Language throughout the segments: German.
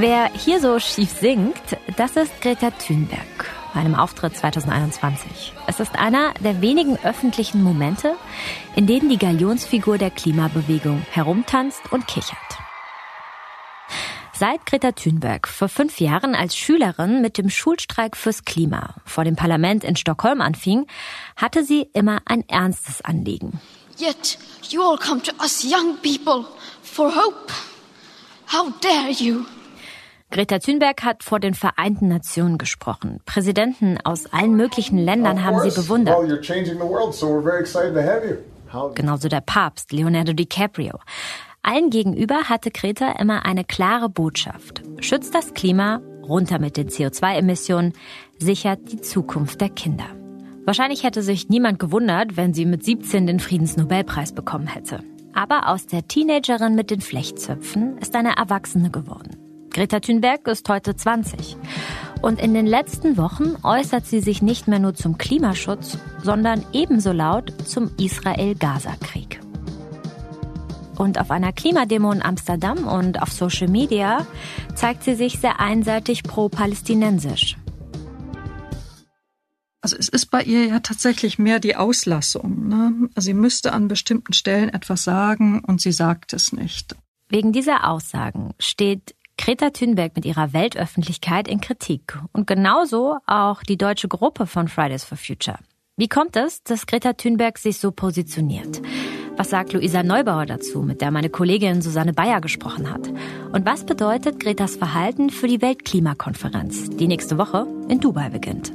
Wer hier so schief singt, das ist Greta Thunberg bei einem Auftritt 2021. Es ist einer der wenigen öffentlichen Momente, in denen die Galionsfigur der Klimabewegung herumtanzt und kichert. Seit Greta Thunberg vor fünf Jahren als Schülerin mit dem Schulstreik fürs Klima vor dem Parlament in Stockholm anfing, hatte sie immer ein ernstes Anliegen. Yet you all come to us young people for hope. How dare you? Greta Thunberg hat vor den Vereinten Nationen gesprochen. Präsidenten aus allen möglichen Ländern haben sie bewundert. Genauso der Papst, Leonardo DiCaprio. Allen gegenüber hatte Greta immer eine klare Botschaft. Schützt das Klima, runter mit den CO2-Emissionen, sichert die Zukunft der Kinder. Wahrscheinlich hätte sich niemand gewundert, wenn sie mit 17 den Friedensnobelpreis bekommen hätte. Aber aus der Teenagerin mit den Flechtzöpfen ist eine Erwachsene geworden. Greta Thunberg ist heute 20. Und in den letzten Wochen äußert sie sich nicht mehr nur zum Klimaschutz, sondern ebenso laut zum Israel-Gaza-Krieg. Und auf einer Klimademo in Amsterdam und auf Social Media zeigt sie sich sehr einseitig pro-palästinensisch. Also es ist bei ihr ja tatsächlich mehr die Auslassung. Ne? Sie müsste an bestimmten Stellen etwas sagen und sie sagt es nicht. Wegen dieser Aussagen steht Greta Thunberg mit ihrer Weltöffentlichkeit in Kritik und genauso auch die deutsche Gruppe von Fridays for Future. Wie kommt es, dass Greta Thunberg sich so positioniert? Was sagt Luisa Neubauer dazu, mit der meine Kollegin Susanne Bayer gesprochen hat? Und was bedeutet Gretas Verhalten für die Weltklimakonferenz, die nächste Woche in Dubai beginnt?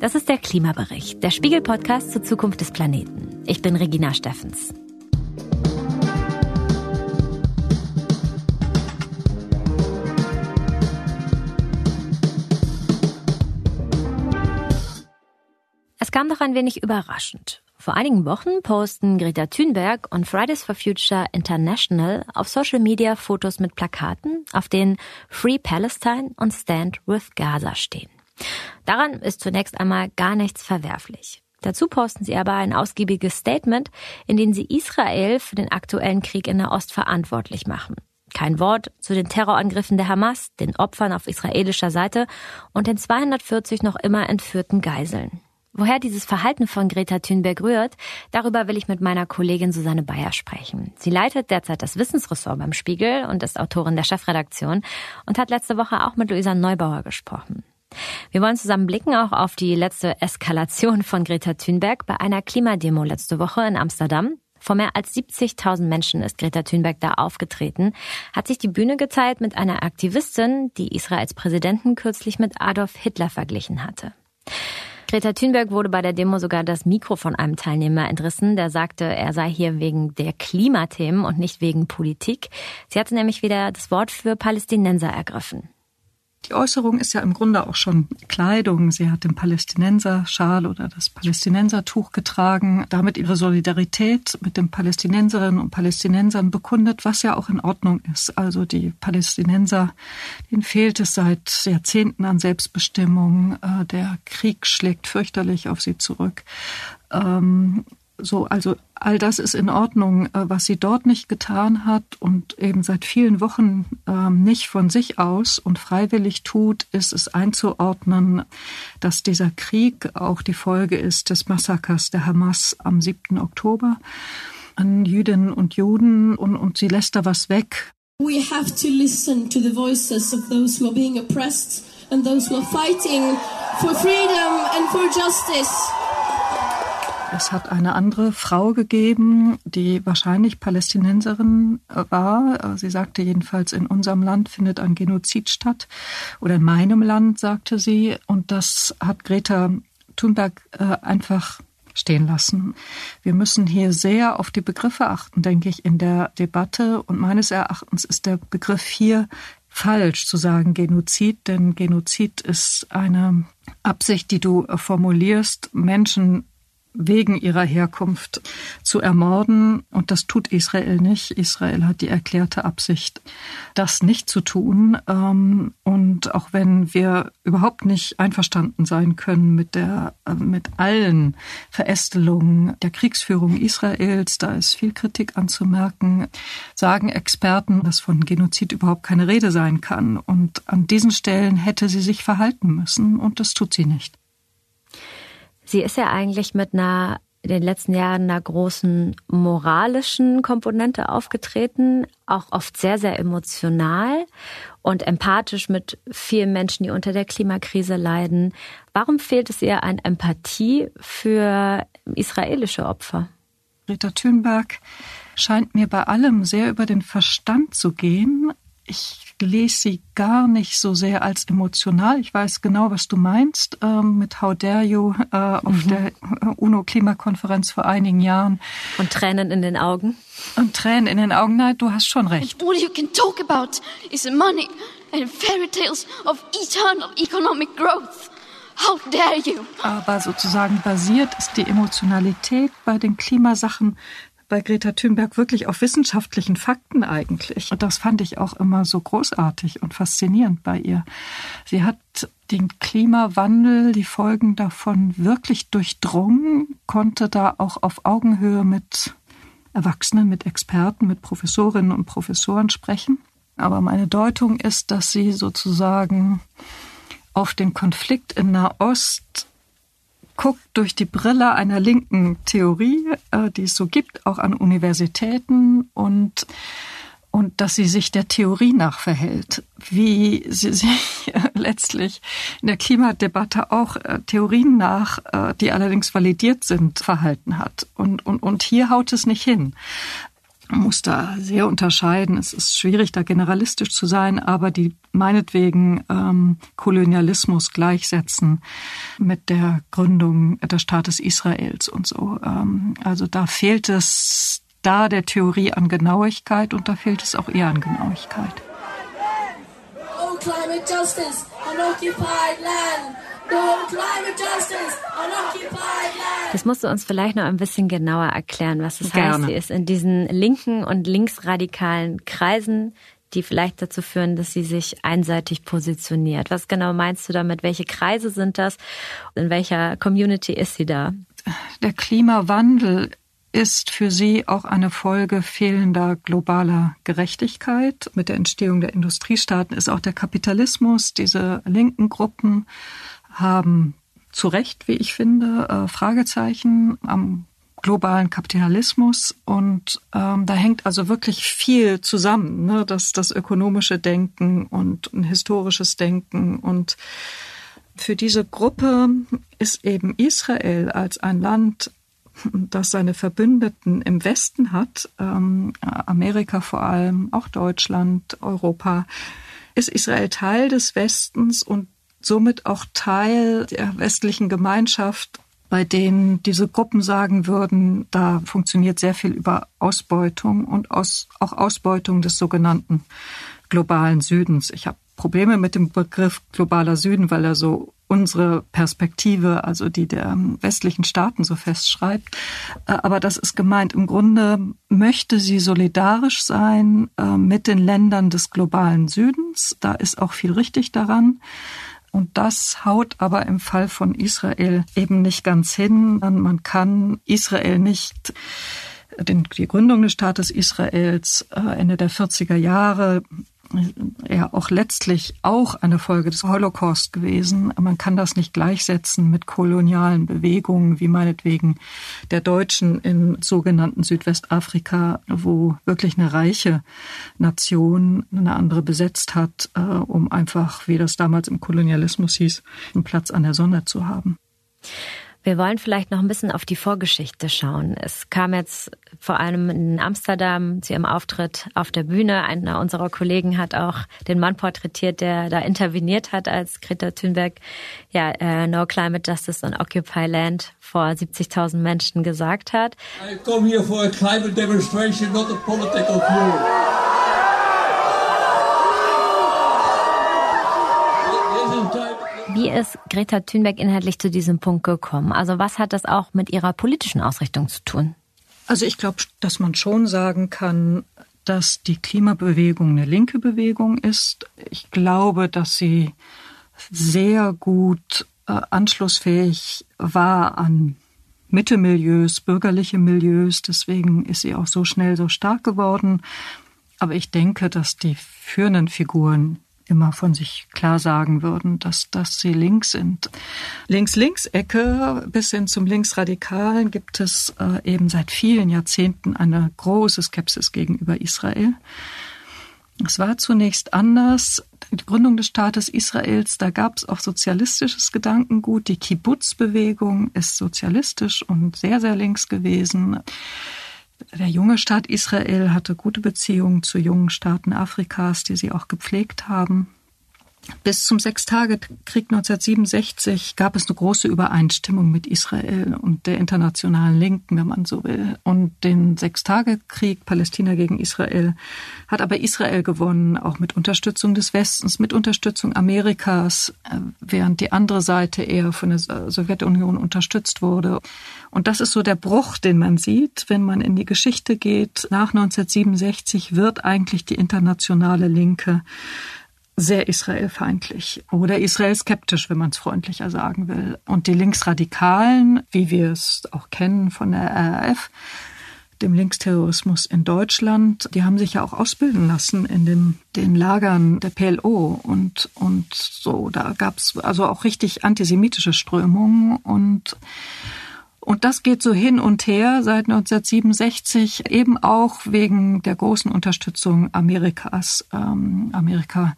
Das ist der Klimabericht, der Spiegel-Podcast zur Zukunft des Planeten. Ich bin Regina Steffens. Kam doch ein wenig überraschend. Vor einigen Wochen posten Greta Thunberg und Fridays for Future International auf Social Media Fotos mit Plakaten, auf denen Free Palestine und Stand with Gaza stehen. Daran ist zunächst einmal gar nichts verwerflich. Dazu posten sie aber ein ausgiebiges Statement, in dem sie Israel für den aktuellen Krieg in der Ost verantwortlich machen. Kein Wort zu den Terrorangriffen der Hamas, den Opfern auf israelischer Seite und den 240 noch immer entführten Geiseln. Woher dieses Verhalten von Greta Thunberg rührt, darüber will ich mit meiner Kollegin Susanne Bayer sprechen. Sie leitet derzeit das Wissensressort beim Spiegel und ist Autorin der Chefredaktion und hat letzte Woche auch mit Luisa Neubauer gesprochen. Wir wollen zusammen blicken auch auf die letzte Eskalation von Greta Thunberg bei einer Klimademo letzte Woche in Amsterdam. Vor mehr als 70.000 Menschen ist Greta Thunberg da aufgetreten, hat sich die Bühne geteilt mit einer Aktivistin, die Israels Präsidenten kürzlich mit Adolf Hitler verglichen hatte. Greta Thunberg wurde bei der Demo sogar das Mikro von einem Teilnehmer entrissen, der sagte, er sei hier wegen der Klimathemen und nicht wegen Politik. Sie hatte nämlich wieder das Wort für Palästinenser ergriffen. Die Äußerung ist ja im Grunde auch schon Kleidung. Sie hat den Palästinenser-Schal oder das Palästinensertuch getragen, damit ihre Solidarität mit den Palästinenserinnen und Palästinensern bekundet, was ja auch in Ordnung ist. Also die Palästinenser, denen fehlt es seit Jahrzehnten an Selbstbestimmung. Äh, der Krieg schlägt fürchterlich auf sie zurück. So, also all das ist in Ordnung. Äh, was sie dort nicht getan hat und eben seit vielen Wochen ähm, nicht von sich aus und freiwillig tut, ist es einzuordnen, dass dieser Krieg auch die Folge ist des Massakers der Hamas am 7. Oktober an Jüdinnen und Juden und, und sie lässt da was weg. We have to listen to the voices of those who are being oppressed and those who are fighting for freedom and for justice. Es hat eine andere Frau gegeben, die wahrscheinlich Palästinenserin äh, war. Sie sagte jedenfalls, in unserem Land findet ein Genozid statt. Oder in meinem Land, sagte sie. Und das hat Greta Thunberg äh, einfach stehen lassen. Wir müssen hier sehr auf die Begriffe achten, denke ich, in der Debatte. Und meines Erachtens ist der Begriff hier falsch zu sagen Genozid, denn Genozid ist eine Absicht, die du formulierst, Menschen wegen ihrer Herkunft zu ermorden. Und das tut Israel nicht. Israel hat die erklärte Absicht, das nicht zu tun. Ähm, und auch wenn wir überhaupt nicht einverstanden sein können mit der, äh, mit allen Verästelungen der Kriegsführung Israels, da ist viel Kritik anzumerken, sagen Experten, dass von Genozid überhaupt keine Rede sein kann. Und an diesen Stellen hätte sie sich verhalten müssen. Und das tut sie nicht. Sie ist ja eigentlich mit einer in den letzten Jahren einer großen moralischen Komponente aufgetreten, auch oft sehr, sehr emotional und empathisch mit vielen Menschen, die unter der Klimakrise leiden. Warum fehlt es ihr an Empathie für israelische Opfer? Greta Thunberg scheint mir bei allem sehr über den Verstand zu gehen. Ich lese sie gar nicht so sehr als emotional. Ich weiß genau, was du meinst ähm, mit How Dare You äh, auf mhm. der UNO-Klimakonferenz vor einigen Jahren. Und Tränen in den Augen. Und Tränen in den Augen. Nein, du hast schon recht. And all you can talk about is money and fairy tales of eternal economic growth. How dare you? Aber sozusagen basiert ist die Emotionalität bei den Klimasachen bei Greta Thunberg wirklich auf wissenschaftlichen Fakten eigentlich. Und das fand ich auch immer so großartig und faszinierend bei ihr. Sie hat den Klimawandel, die Folgen davon wirklich durchdrungen, konnte da auch auf Augenhöhe mit Erwachsenen, mit Experten, mit Professorinnen und Professoren sprechen. Aber meine Deutung ist, dass sie sozusagen auf den Konflikt in Nahost guckt durch die Brille einer linken Theorie, äh, die es so gibt, auch an Universitäten und und dass sie sich der Theorie nach verhält, wie sie sich letztlich in der Klimadebatte auch äh, Theorien nach, äh, die allerdings validiert sind, verhalten hat. Und, und, und hier haut es nicht hin. Man muss da sehr unterscheiden. Es ist schwierig, da generalistisch zu sein, aber die meinetwegen ähm, Kolonialismus gleichsetzen mit der Gründung des Staates Israels und so. Ähm, also da fehlt es da der Theorie an Genauigkeit und da fehlt es auch eher an Genauigkeit. Oh, climate justice on occupied land. Das musst du uns vielleicht noch ein bisschen genauer erklären, was das Gerne. heißt. Sie ist in diesen linken und linksradikalen Kreisen, die vielleicht dazu führen, dass sie sich einseitig positioniert. Was genau meinst du damit? Welche Kreise sind das? In welcher Community ist sie da? Der Klimawandel ist für sie auch eine Folge fehlender globaler Gerechtigkeit. Mit der Entstehung der Industriestaaten ist auch der Kapitalismus, diese linken Gruppen haben zu Recht, wie ich finde, äh, Fragezeichen am globalen Kapitalismus und ähm, da hängt also wirklich viel zusammen, ne? das, das ökonomische Denken und ein historisches Denken und für diese Gruppe ist eben Israel als ein Land, das seine Verbündeten im Westen hat, ähm, Amerika vor allem, auch Deutschland, Europa, ist Israel Teil des Westens und somit auch Teil der westlichen Gemeinschaft, bei denen diese Gruppen sagen würden, da funktioniert sehr viel über Ausbeutung und aus, auch Ausbeutung des sogenannten globalen Südens. Ich habe Probleme mit dem Begriff globaler Süden, weil er so unsere Perspektive, also die der westlichen Staaten so festschreibt. Äh, aber das ist gemeint. Im Grunde möchte sie solidarisch sein äh, mit den Ländern des globalen Südens. Da ist auch viel richtig daran. Und das haut aber im Fall von Israel eben nicht ganz hin. Man kann Israel nicht die Gründung des Staates Israels äh, Ende der 40er Jahre ja auch letztlich auch eine Folge des Holocaust gewesen. Man kann das nicht gleichsetzen mit kolonialen Bewegungen wie meinetwegen der Deutschen in sogenannten Südwestafrika, wo wirklich eine reiche Nation eine andere besetzt hat, äh, um einfach, wie das damals im Kolonialismus hieß, einen Platz an der Sonne zu haben. Wir wollen vielleicht noch ein bisschen auf die Vorgeschichte schauen. Es kam jetzt vor allem in Amsterdam zu ihrem Auftritt auf der Bühne. Einer unserer Kollegen hat auch den Mann porträtiert, der da interveniert hat, als Greta Thunberg ja uh, No Climate Justice on Occupy Land vor 70.000 Menschen gesagt hat. I come here for a climate demonstration, not a political view. Wie ist Greta Thunberg inhaltlich zu diesem Punkt gekommen? Also was hat das auch mit ihrer politischen Ausrichtung zu tun? Also ich glaube, dass man schon sagen kann, dass die Klimabewegung eine linke Bewegung ist. Ich glaube, dass sie sehr gut äh, anschlussfähig war an Mitte-Milieus, bürgerliche Milieus. Deswegen ist sie auch so schnell so stark geworden. Aber ich denke, dass die führenden Figuren immer von sich klar sagen würden, dass, dass sie links sind. Links-Links-Ecke bis hin zum Linksradikalen gibt es äh, eben seit vielen Jahrzehnten eine große Skepsis gegenüber Israel. Es war zunächst anders. Die Gründung des Staates Israels, da gab es auch sozialistisches Gedankengut. Die Kibbutz-Bewegung ist sozialistisch und sehr, sehr links gewesen. Der junge Staat Israel hatte gute Beziehungen zu jungen Staaten Afrikas, die sie auch gepflegt haben. Bis zum Sechstagekrieg 1967 gab es eine große Übereinstimmung mit Israel und der internationalen Linken, wenn man so will. Und den Sechstagekrieg Palästina gegen Israel hat aber Israel gewonnen, auch mit Unterstützung des Westens, mit Unterstützung Amerikas, äh, während die andere Seite eher von der Sowjetunion unterstützt wurde. Und das ist so der Bruch, den man sieht, wenn man in die Geschichte geht. Nach 1967 wird eigentlich die internationale Linke sehr israelfeindlich oder israelskeptisch, wenn man es freundlicher sagen will. Und die Linksradikalen, wie wir es auch kennen von der RAF, dem Linksterrorismus in Deutschland, die haben sich ja auch ausbilden lassen in dem, den Lagern der PLO und, und so. Da gab es also auch richtig antisemitische Strömungen und und das geht so hin und her seit 1967, eben auch wegen der großen Unterstützung Amerikas. Ähm, Amerika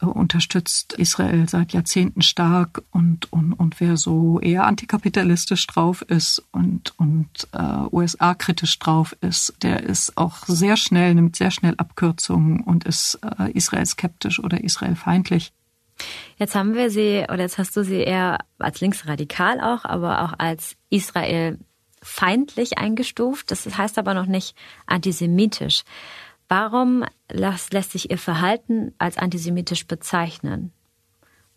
äh, unterstützt Israel seit Jahrzehnten stark und, und, und wer so eher antikapitalistisch drauf ist und, und äh, USA-kritisch drauf ist, der ist auch sehr schnell, nimmt sehr schnell Abkürzungen und ist äh, Israel skeptisch oder Israel feindlich. Jetzt haben wir sie, oder jetzt hast du sie eher als linksradikal auch, aber auch als Israel feindlich eingestuft. Das heißt aber noch nicht antisemitisch. Warum lässt sich ihr Verhalten als antisemitisch bezeichnen?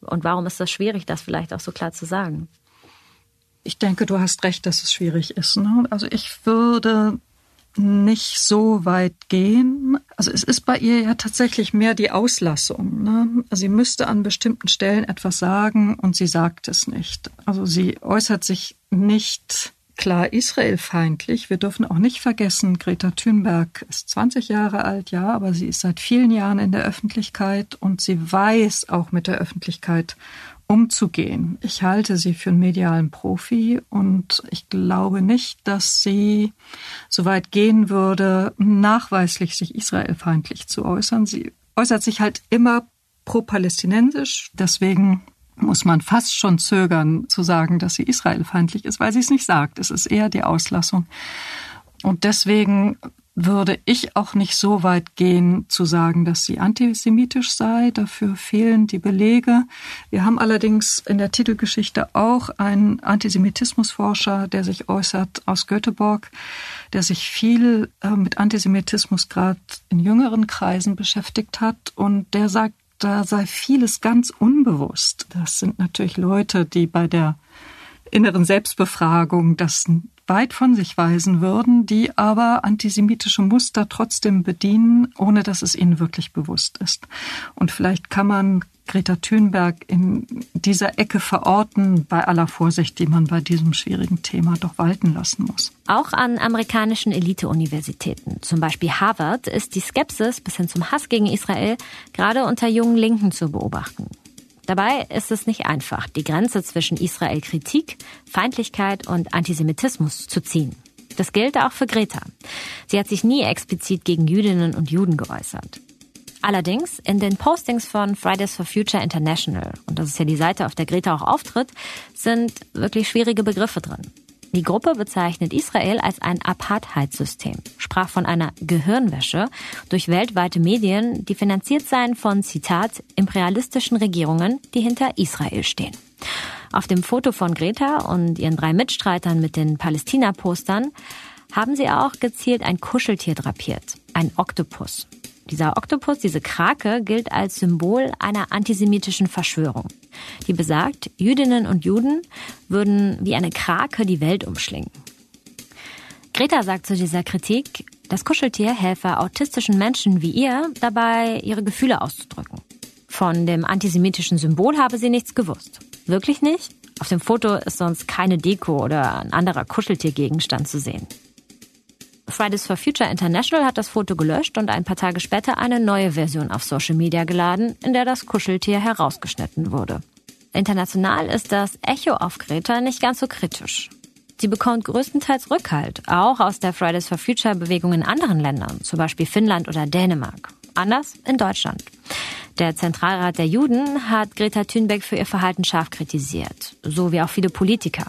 Und warum ist das schwierig, das vielleicht auch so klar zu sagen? Ich denke, du hast recht, dass es schwierig ist. Ne? Also ich würde nicht so weit gehen. Also es ist bei ihr ja tatsächlich mehr die Auslassung. Ne? Also sie müsste an bestimmten Stellen etwas sagen und sie sagt es nicht. Also sie äußert sich nicht klar israelfeindlich. Wir dürfen auch nicht vergessen, Greta Thunberg ist 20 Jahre alt, ja, aber sie ist seit vielen Jahren in der Öffentlichkeit und sie weiß auch mit der Öffentlichkeit umzugehen. Ich halte sie für einen medialen Profi und ich glaube nicht, dass sie so weit gehen würde, nachweislich sich israelfeindlich zu äußern. Sie äußert sich halt immer pro-palästinensisch. Deswegen muss man fast schon zögern zu sagen, dass sie israelfeindlich ist, weil sie es nicht sagt. Es ist eher die Auslassung. Und deswegen würde ich auch nicht so weit gehen zu sagen, dass sie antisemitisch sei. Dafür fehlen die Belege. Wir haben allerdings in der Titelgeschichte auch einen Antisemitismusforscher, der sich äußert aus Göteborg, der sich viel äh, mit Antisemitismus gerade in jüngeren Kreisen beschäftigt hat und der sagt, da sei vieles ganz unbewusst. Das sind natürlich Leute, die bei der inneren Selbstbefragung das weit von sich weisen würden, die aber antisemitische Muster trotzdem bedienen, ohne dass es ihnen wirklich bewusst ist. Und vielleicht kann man Greta Thunberg in dieser Ecke verorten, bei aller Vorsicht, die man bei diesem schwierigen Thema doch walten lassen muss. Auch an amerikanischen Elite-Universitäten, zum Beispiel Harvard, ist die Skepsis bis hin zum Hass gegen Israel gerade unter jungen Linken zu beobachten. Dabei ist es nicht einfach, die Grenze zwischen Israel-Kritik, Feindlichkeit und Antisemitismus zu ziehen. Das gilt auch für Greta. Sie hat sich nie explizit gegen Jüdinnen und Juden geäußert. Allerdings in den Postings von Fridays for Future International, und das ist ja die Seite, auf der Greta auch auftritt, sind wirklich schwierige Begriffe drin. Die Gruppe bezeichnet Israel als ein Apartheidssystem, sprach von einer Gehirnwäsche durch weltweite Medien, die finanziert seien von, Zitat, imperialistischen Regierungen, die hinter Israel stehen. Auf dem Foto von Greta und ihren drei Mitstreitern mit den Palästina-Postern haben sie auch gezielt ein Kuscheltier drapiert, ein Oktopus. Dieser Oktopus, diese Krake, gilt als Symbol einer antisemitischen Verschwörung, die besagt, Jüdinnen und Juden würden wie eine Krake die Welt umschlingen. Greta sagt zu dieser Kritik, das Kuscheltier helfe autistischen Menschen wie ihr dabei, ihre Gefühle auszudrücken. Von dem antisemitischen Symbol habe sie nichts gewusst. Wirklich nicht? Auf dem Foto ist sonst keine Deko oder ein anderer Kuscheltiergegenstand zu sehen. Fridays for Future International hat das Foto gelöscht und ein paar Tage später eine neue Version auf Social Media geladen, in der das Kuscheltier herausgeschnitten wurde. International ist das Echo auf Greta nicht ganz so kritisch. Sie bekommt größtenteils Rückhalt, auch aus der Fridays for Future Bewegung in anderen Ländern, zum Beispiel Finnland oder Dänemark. Anders in Deutschland. Der Zentralrat der Juden hat Greta Thunberg für ihr Verhalten scharf kritisiert, so wie auch viele Politiker.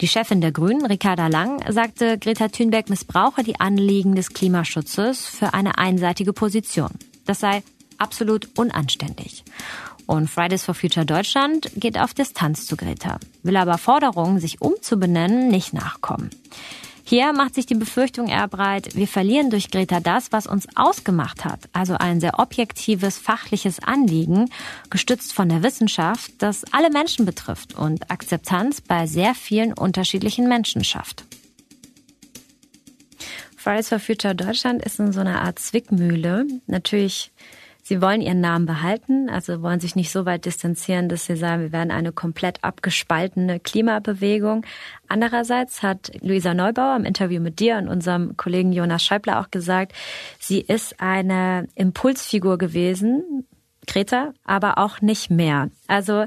Die Chefin der Grünen, Ricarda Lang, sagte, Greta Thunberg missbrauche die Anliegen des Klimaschutzes für eine einseitige Position. Das sei absolut unanständig. Und Fridays for Future Deutschland geht auf Distanz zu Greta, will aber Forderungen, sich umzubenennen, nicht nachkommen. Hier macht sich die Befürchtung eher breit, wir verlieren durch Greta das, was uns ausgemacht hat, also ein sehr objektives, fachliches Anliegen, gestützt von der Wissenschaft, das alle Menschen betrifft und Akzeptanz bei sehr vielen unterschiedlichen Menschen schafft. Fridays for Future Deutschland ist in so einer Art Zwickmühle. Natürlich Sie wollen ihren Namen behalten, also wollen sich nicht so weit distanzieren, dass sie sagen, wir werden eine komplett abgespaltene Klimabewegung. Andererseits hat Luisa Neubauer im Interview mit dir und unserem Kollegen Jonas Scheibler auch gesagt, sie ist eine Impulsfigur gewesen, Greta, aber auch nicht mehr. Also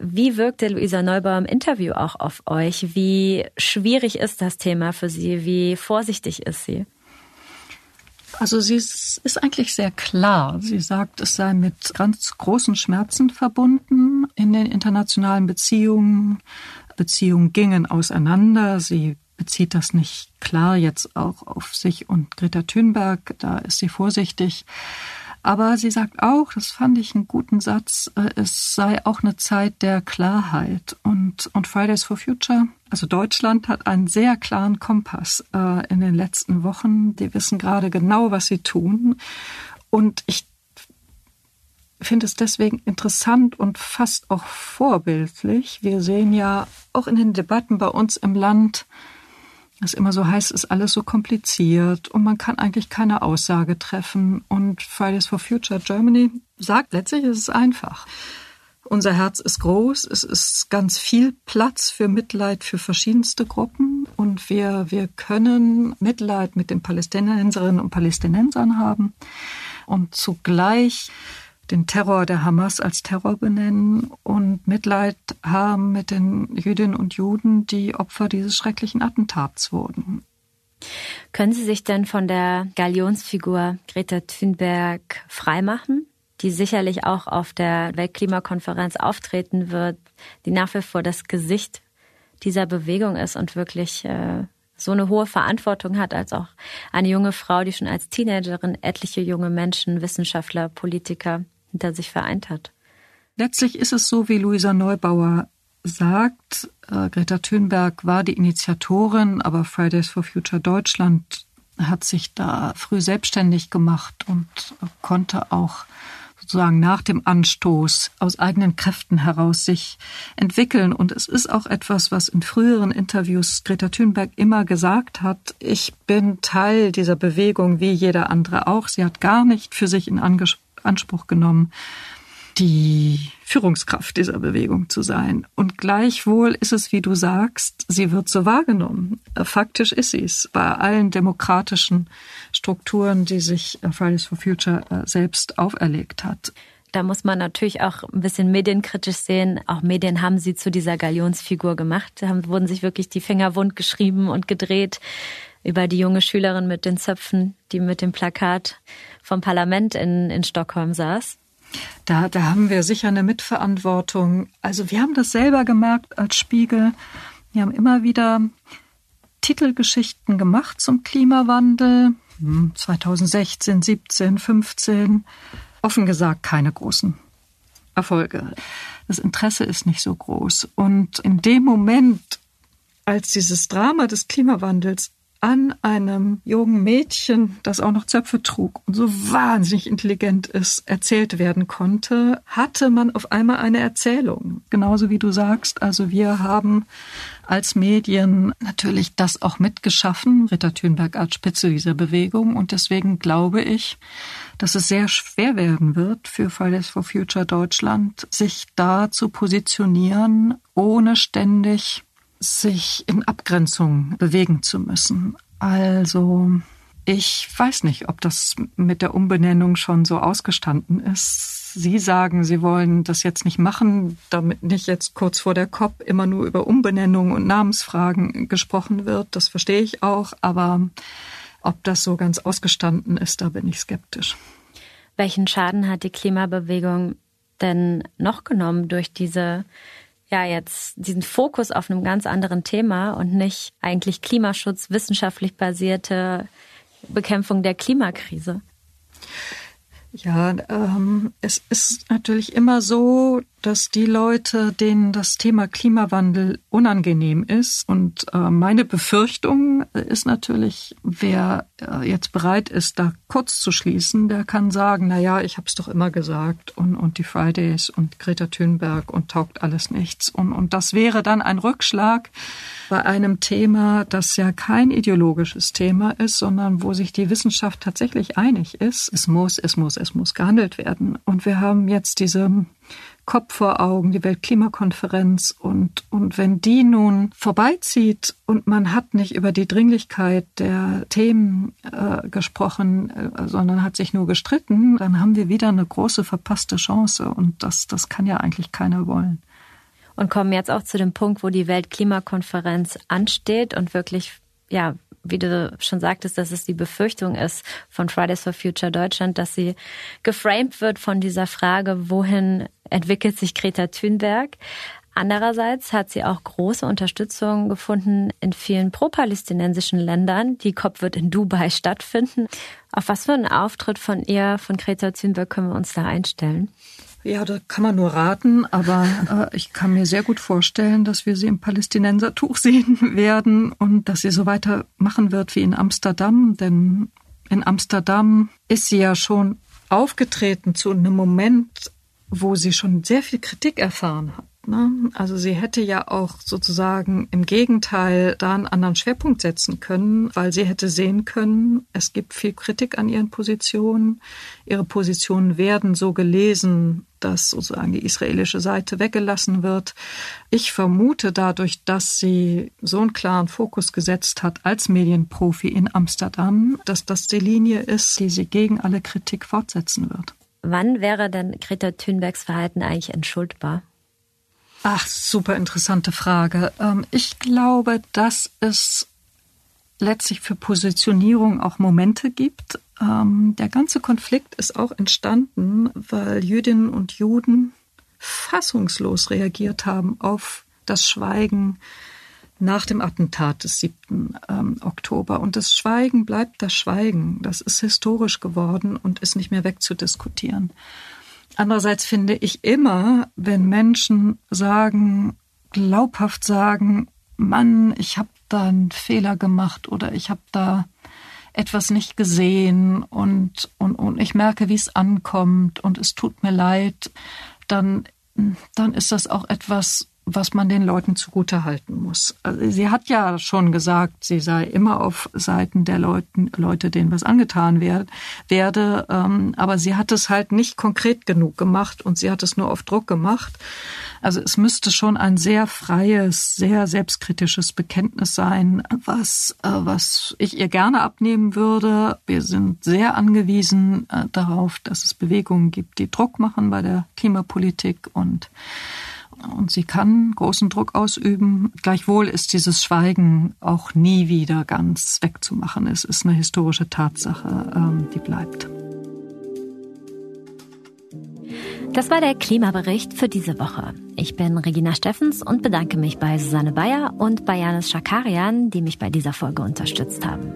wie wirkte Luisa Neubauer im Interview auch auf euch? Wie schwierig ist das Thema für sie? Wie vorsichtig ist sie? Also sie ist, eigentlich sehr klar. Sie sagt, es sei mit ganz großen Schmerzen verbunden in den internationalen Beziehungen. Beziehungen gingen auseinander. Sie bezieht das nicht klar jetzt auch auf sich und Greta Thunberg. Da ist sie vorsichtig. Aber sie sagt auch, das fand ich einen guten Satz, äh, es sei auch eine Zeit der Klarheit. Und, und Fridays for Future, also Deutschland, hat einen sehr klaren Kompass äh, in den letzten Wochen. Die wissen gerade genau, was sie tun. Und ich finde es deswegen interessant und fast auch vorbildlich. Wir sehen ja auch in den Debatten bei uns im Land, es immer so heißt, ist alles so kompliziert und man kann eigentlich keine Aussage treffen. Und Fridays for Future Germany sagt letztlich, es ist einfach. Unser Herz ist groß, es ist ganz viel Platz für Mitleid für verschiedenste Gruppen und wir, wir können Mitleid mit den Palästinenserinnen und Palästinensern haben und zugleich den Terror der Hamas als Terror benennen und Mitleid haben mit den Jüdinnen und Juden, die Opfer dieses schrecklichen Attentats wurden. Können Sie sich denn von der Galionsfigur Greta Thunberg freimachen, die sicherlich auch auf der Weltklimakonferenz auftreten wird, die nach wie vor das Gesicht dieser Bewegung ist und wirklich äh, so eine hohe Verantwortung hat als auch eine junge Frau, die schon als Teenagerin etliche junge Menschen, Wissenschaftler, Politiker hinter sich vereint hat. Letztlich ist es so, wie Luisa Neubauer sagt, äh, Greta Thunberg war die Initiatorin, aber Fridays for Future Deutschland hat sich da früh selbstständig gemacht und konnte auch sozusagen nach dem Anstoß aus eigenen Kräften heraus sich entwickeln. Und es ist auch etwas, was in früheren Interviews Greta Thunberg immer gesagt hat. Ich bin Teil dieser Bewegung wie jeder andere auch. Sie hat gar nicht für sich in Anspruch Anspruch genommen, die Führungskraft dieser Bewegung zu sein. Und gleichwohl ist es, wie du sagst, sie wird so wahrgenommen. Faktisch ist sie es bei allen demokratischen Strukturen, die sich Fridays for Future äh, selbst auferlegt hat. Da muss man natürlich auch ein bisschen medienkritisch sehen. Auch Medien haben sie zu dieser Galionsfigur gemacht, haben, wurden sich wirklich die Finger wund geschrieben und gedreht über die junge Schülerin mit den Zöpfen, die mit dem Plakat vom Parlament in, in Stockholm saß? Da, da haben wir sicher eine Mitverantwortung. Also wir haben das selber gemerkt als Spiegel. Wir haben immer wieder Titelgeschichten gemacht zum Klimawandel. 2016, 17, 15. Offen gesagt keine großen Erfolge. Das Interesse ist nicht so groß. Und in dem Moment, als dieses Drama des Klimawandels an einem jungen Mädchen, das auch noch Zöpfe trug und so wahnsinnig intelligent ist, erzählt werden konnte, hatte man auf einmal eine Erzählung. Genauso wie du sagst, also wir haben als Medien natürlich das auch mitgeschaffen, Ritter Thünberg als Spitze dieser Bewegung. Und deswegen glaube ich, dass es sehr schwer werden wird für Fridays for Future Deutschland, sich da zu positionieren, ohne ständig sich in Abgrenzung bewegen zu müssen. Also ich weiß nicht, ob das mit der Umbenennung schon so ausgestanden ist. Sie sagen, Sie wollen das jetzt nicht machen, damit nicht jetzt kurz vor der COP immer nur über Umbenennung und Namensfragen gesprochen wird. Das verstehe ich auch. Aber ob das so ganz ausgestanden ist, da bin ich skeptisch. Welchen Schaden hat die Klimabewegung denn noch genommen durch diese ja jetzt diesen Fokus auf einem ganz anderen Thema und nicht eigentlich Klimaschutz wissenschaftlich basierte Bekämpfung der Klimakrise? Ja, ähm, es ist natürlich immer so, dass die Leute, denen das Thema Klimawandel unangenehm ist. Und äh, meine Befürchtung ist natürlich, wer äh, jetzt bereit ist, da kurz zu schließen, der kann sagen, na ja, ich habe es doch immer gesagt und, und die Fridays und Greta Thunberg und taugt alles nichts. Und, und das wäre dann ein Rückschlag bei einem Thema, das ja kein ideologisches Thema ist, sondern wo sich die Wissenschaft tatsächlich einig ist. Es muss, es muss, es muss gehandelt werden. Und wir haben jetzt diese Kopf vor Augen, die Weltklimakonferenz. Und, und wenn die nun vorbeizieht und man hat nicht über die Dringlichkeit der Themen äh, gesprochen, äh, sondern hat sich nur gestritten, dann haben wir wieder eine große verpasste Chance. Und das, das kann ja eigentlich keiner wollen. Und kommen jetzt auch zu dem Punkt, wo die Weltklimakonferenz ansteht und wirklich, ja, wie du schon sagtest, dass es die Befürchtung ist von Fridays for Future Deutschland, dass sie geframed wird von dieser Frage, wohin entwickelt sich Greta Thunberg? Andererseits hat sie auch große Unterstützung gefunden in vielen pro-palästinensischen Ländern. Die COP wird in Dubai stattfinden. Auf was für einen Auftritt von ihr, von Greta Thunberg, können wir uns da einstellen? Ja, da kann man nur raten, aber äh, ich kann mir sehr gut vorstellen, dass wir sie im Palästinensertuch sehen werden und dass sie so weitermachen wird wie in Amsterdam, denn in Amsterdam ist sie ja schon aufgetreten zu einem Moment, wo sie schon sehr viel Kritik erfahren hat. Ne? Also sie hätte ja auch sozusagen im Gegenteil da einen anderen Schwerpunkt setzen können, weil sie hätte sehen können, es gibt viel Kritik an ihren Positionen. Ihre Positionen werden so gelesen, dass sozusagen die israelische Seite weggelassen wird. Ich vermute dadurch, dass sie so einen klaren Fokus gesetzt hat als Medienprofi in Amsterdam, dass das die Linie ist, die sie gegen alle Kritik fortsetzen wird. Wann wäre denn Greta Thunbergs Verhalten eigentlich entschuldbar? Ach, super interessante Frage. Ähm, ich glaube, dass es letztlich für Positionierung auch Momente gibt. Ähm, der ganze Konflikt ist auch entstanden, weil Jüdinnen und Juden fassungslos reagiert haben auf das Schweigen nach dem Attentat des 7. Ähm, Oktober. Und das Schweigen bleibt das Schweigen. Das ist historisch geworden und ist nicht mehr wegzudiskutieren. Andererseits finde ich immer, wenn Menschen sagen, glaubhaft sagen, Mann, ich habe da einen Fehler gemacht oder ich habe da etwas nicht gesehen und, und, und ich merke, wie es ankommt und es tut mir leid, dann, dann ist das auch etwas, was man den Leuten zugute halten muss. Also sie hat ja schon gesagt, sie sei immer auf Seiten der Leuten, Leute, denen was angetan werd, werde, ähm, aber sie hat es halt nicht konkret genug gemacht und sie hat es nur auf Druck gemacht. Also es müsste schon ein sehr freies, sehr selbstkritisches Bekenntnis sein, was, äh, was ich ihr gerne abnehmen würde. Wir sind sehr angewiesen äh, darauf, dass es Bewegungen gibt, die Druck machen bei der Klimapolitik und und sie kann großen Druck ausüben. Gleichwohl ist dieses Schweigen auch nie wieder ganz wegzumachen. Es ist eine historische Tatsache, ähm, die bleibt. Das war der Klimabericht für diese Woche. Ich bin Regina Steffens und bedanke mich bei Susanne Bayer und bei Janis Schakarian, die mich bei dieser Folge unterstützt haben.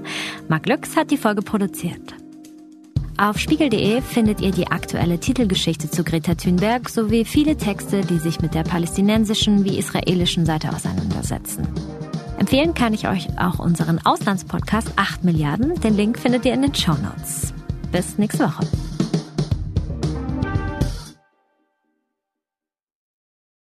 Marc Lüx hat die Folge produziert. Auf spiegel.de findet ihr die aktuelle Titelgeschichte zu Greta Thunberg sowie viele Texte, die sich mit der palästinensischen wie israelischen Seite auseinandersetzen. Empfehlen kann ich euch auch unseren Auslandspodcast 8 Milliarden. Den Link findet ihr in den Show Notes. Bis nächste Woche.